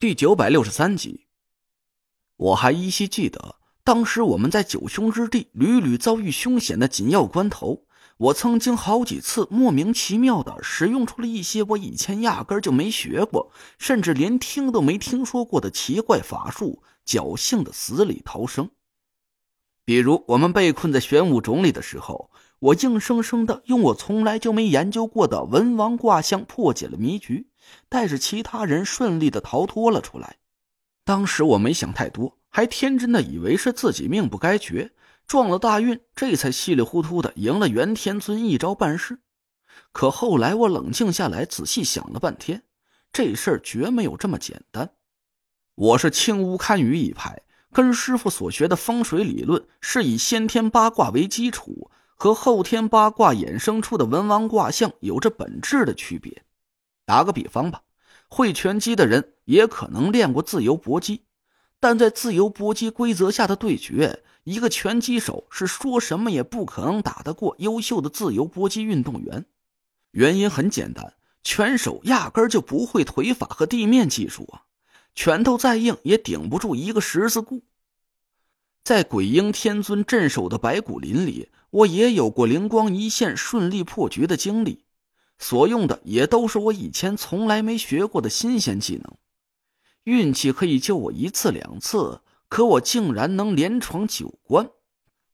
第九百六十三集，我还依稀记得，当时我们在九凶之地屡屡遭遇凶险的紧要关头，我曾经好几次莫名其妙的使用出了一些我以前压根就没学过，甚至连听都没听说过的奇怪法术，侥幸的死里逃生。比如，我们被困在玄武冢里的时候，我硬生生的用我从来就没研究过的文王卦象破解了迷局。带着其他人顺利的逃脱了出来。当时我没想太多，还天真的以为是自己命不该绝，撞了大运，这才稀里糊涂的赢了元天尊一招半式。可后来我冷静下来，仔细想了半天，这事儿绝没有这么简单。我是青乌堪舆一派，跟师傅所学的风水理论是以先天八卦为基础，和后天八卦衍生出的文王卦象有着本质的区别。打个比方吧，会拳击的人也可能练过自由搏击，但在自由搏击规则下的对决，一个拳击手是说什么也不可能打得过优秀的自由搏击运动员。原因很简单，拳手压根就不会腿法和地面技术啊，拳头再硬也顶不住一个十字固。在鬼婴天尊镇守的白骨林里，我也有过灵光一现、顺利破局的经历。所用的也都是我以前从来没学过的新鲜技能，运气可以救我一次两次，可我竟然能连闯九关，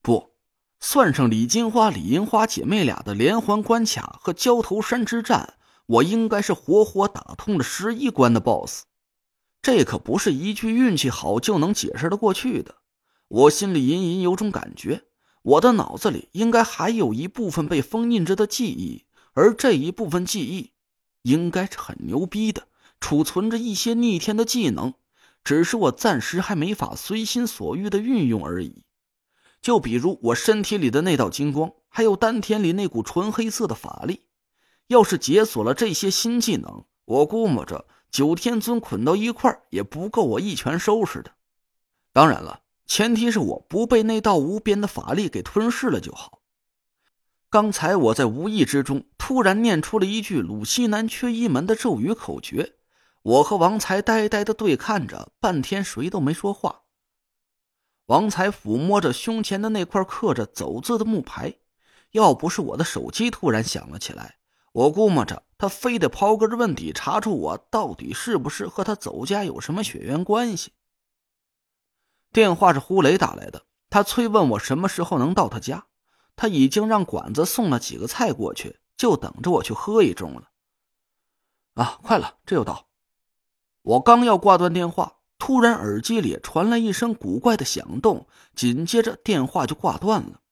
不算上李金花、李银花姐妹俩的连环关卡和焦头山之战，我应该是活活打通了十一关的 BOSS。这可不是一句运气好就能解释的过去的。我心里隐隐有种感觉，我的脑子里应该还有一部分被封印着的记忆。而这一部分记忆，应该是很牛逼的，储存着一些逆天的技能，只是我暂时还没法随心所欲的运用而已。就比如我身体里的那道金光，还有丹田里那股纯黑色的法力，要是解锁了这些新技能，我估摸着九天尊捆到一块也不够我一拳收拾的。当然了，前提是我不被那道无边的法力给吞噬了就好。刚才我在无意之中突然念出了一句“鲁西南缺一门”的咒语口诀，我和王才呆呆的对看着，半天谁都没说话。王才抚摸着胸前的那块刻着“走”字的木牌，要不是我的手机突然响了起来，我估摸着他非得刨根问底，查出我到底是不是和他走家有什么血缘关系。电话是胡雷打来的，他催问我什么时候能到他家。他已经让管子送了几个菜过去，就等着我去喝一盅了。啊，快了，这就到。我刚要挂断电话，突然耳机里传来一声古怪的响动，紧接着电话就挂断了。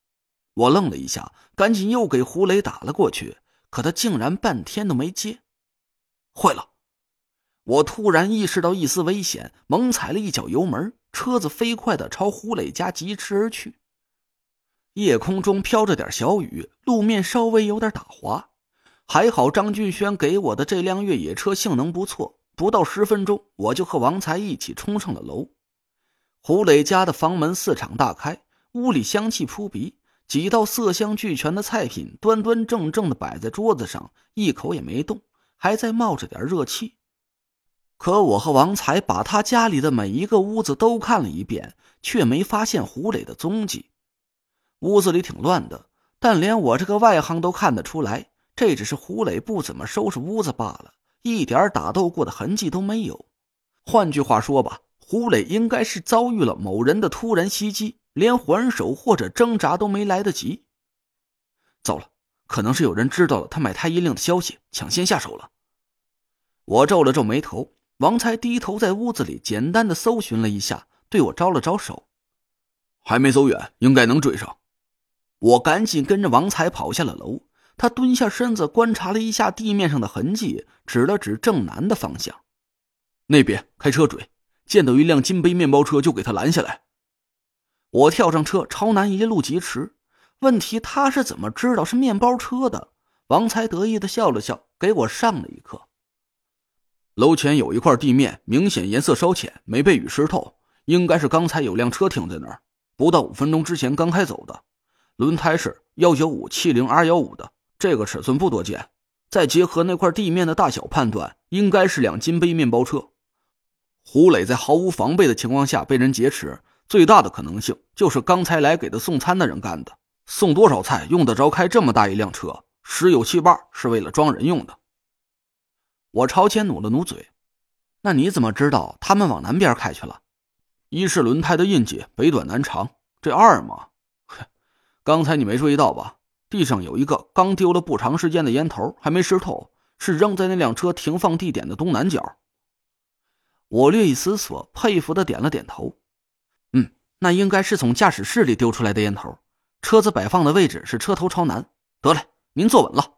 我愣了一下，赶紧又给胡雷打了过去，可他竟然半天都没接。坏了！我突然意识到一丝危险，猛踩了一脚油门，车子飞快的朝胡磊家疾驰而去。夜空中飘着点小雨，路面稍微有点打滑，还好张俊轩给我的这辆越野车性能不错，不到十分钟我就和王才一起冲上了楼。胡磊家的房门四敞大开，屋里香气扑鼻，几道色香俱全的菜品端端正正的摆在桌子上，一口也没动，还在冒着点热气。可我和王才把他家里的每一个屋子都看了一遍，却没发现胡磊的踪迹。屋子里挺乱的，但连我这个外行都看得出来，这只是胡磊不怎么收拾屋子罢了，一点打斗过的痕迹都没有。换句话说吧，胡磊应该是遭遇了某人的突然袭击，连还手或者挣扎都没来得及。糟了，可能是有人知道了他买太医令的消息，抢先下手了。我皱了皱眉头，王才低头在屋子里简单的搜寻了一下，对我招了招手，还没走远，应该能追上。我赶紧跟着王才跑下了楼。他蹲下身子观察了一下地面上的痕迹，指了指正南的方向：“那边开车追，见到一辆金杯面包车就给他拦下来。”我跳上车朝南一路疾驰。问题他是怎么知道是面包车的？王才得意的笑了笑，给我上了一课。楼前有一块地面，明显颜色稍浅，没被雨湿透，应该是刚才有辆车停在那儿，不到五分钟之前刚开走的。轮胎是幺九五七零 R 幺五的，这个尺寸不多见。再结合那块地面的大小判断，应该是辆金杯面包车。胡磊在毫无防备的情况下被人劫持，最大的可能性就是刚才来给他送餐的人干的。送多少菜用得着开这么大一辆车？十有七八是为了装人用的。我朝前努了努嘴，那你怎么知道他们往南边开去了？一是轮胎的印记北短南长，这二嘛，刚才你没注意到吧？地上有一个刚丢了不长时间的烟头，还没湿透，是扔在那辆车停放地点的东南角。我略一思索，佩服的点了点头。嗯，那应该是从驾驶室里丢出来的烟头。车子摆放的位置是车头朝南。得嘞，您坐稳了。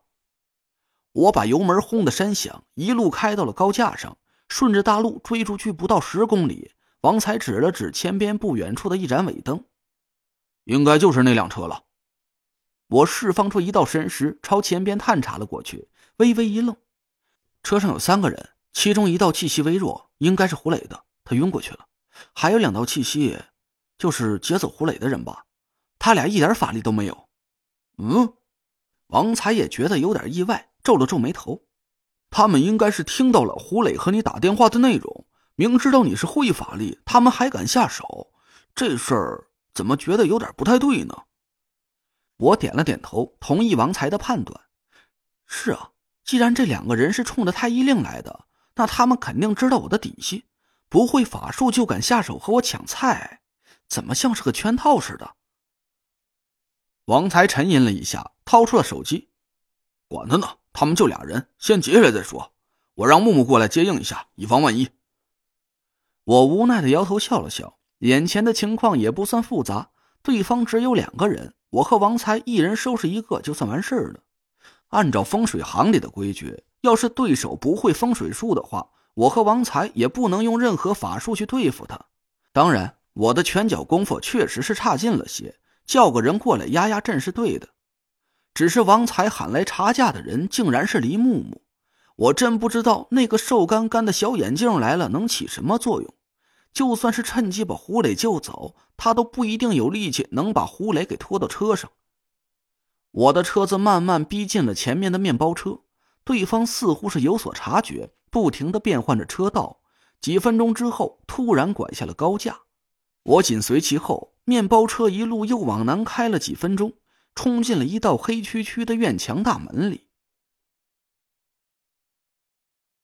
我把油门轰的山响，一路开到了高架上，顺着大路追出去不到十公里。王才指了指前边不远处的一盏尾灯，应该就是那辆车了。我释放出一道神识，朝前边探查了过去，微微一愣。车上有三个人，其中一道气息微弱，应该是胡磊的，他晕过去了。还有两道气息，就是劫走胡磊的人吧？他俩一点法力都没有。嗯，王才也觉得有点意外，皱了皱眉头。他们应该是听到了胡磊和你打电话的内容，明知道你是会法力，他们还敢下手，这事儿怎么觉得有点不太对呢？我点了点头，同意王才的判断。是啊，既然这两个人是冲着太医令来的，那他们肯定知道我的底细，不会法术就敢下手和我抢菜，怎么像是个圈套似的？王才沉吟了一下，掏出了手机。管他呢，他们就俩人，先劫下来再说。我让木木过来接应一下，以防万一。我无奈的摇头笑了笑，眼前的情况也不算复杂，对方只有两个人，我和王才一人收拾一个就算完事了。按照风水行里的规矩，要是对手不会风水术的话，我和王才也不能用任何法术去对付他。当然，我的拳脚功夫确实是差劲了些。叫个人过来压压阵是对的，只是王才喊来查价的人竟然是黎木木，我真不知道那个瘦干干的小眼镜来了能起什么作用。就算是趁机把胡磊救走，他都不一定有力气能把胡磊给拖到车上。我的车子慢慢逼近了前面的面包车，对方似乎是有所察觉，不停的变换着车道。几分钟之后，突然拐下了高架，我紧随其后。面包车一路又往南开了几分钟，冲进了一道黑黢黢的院墙大门里。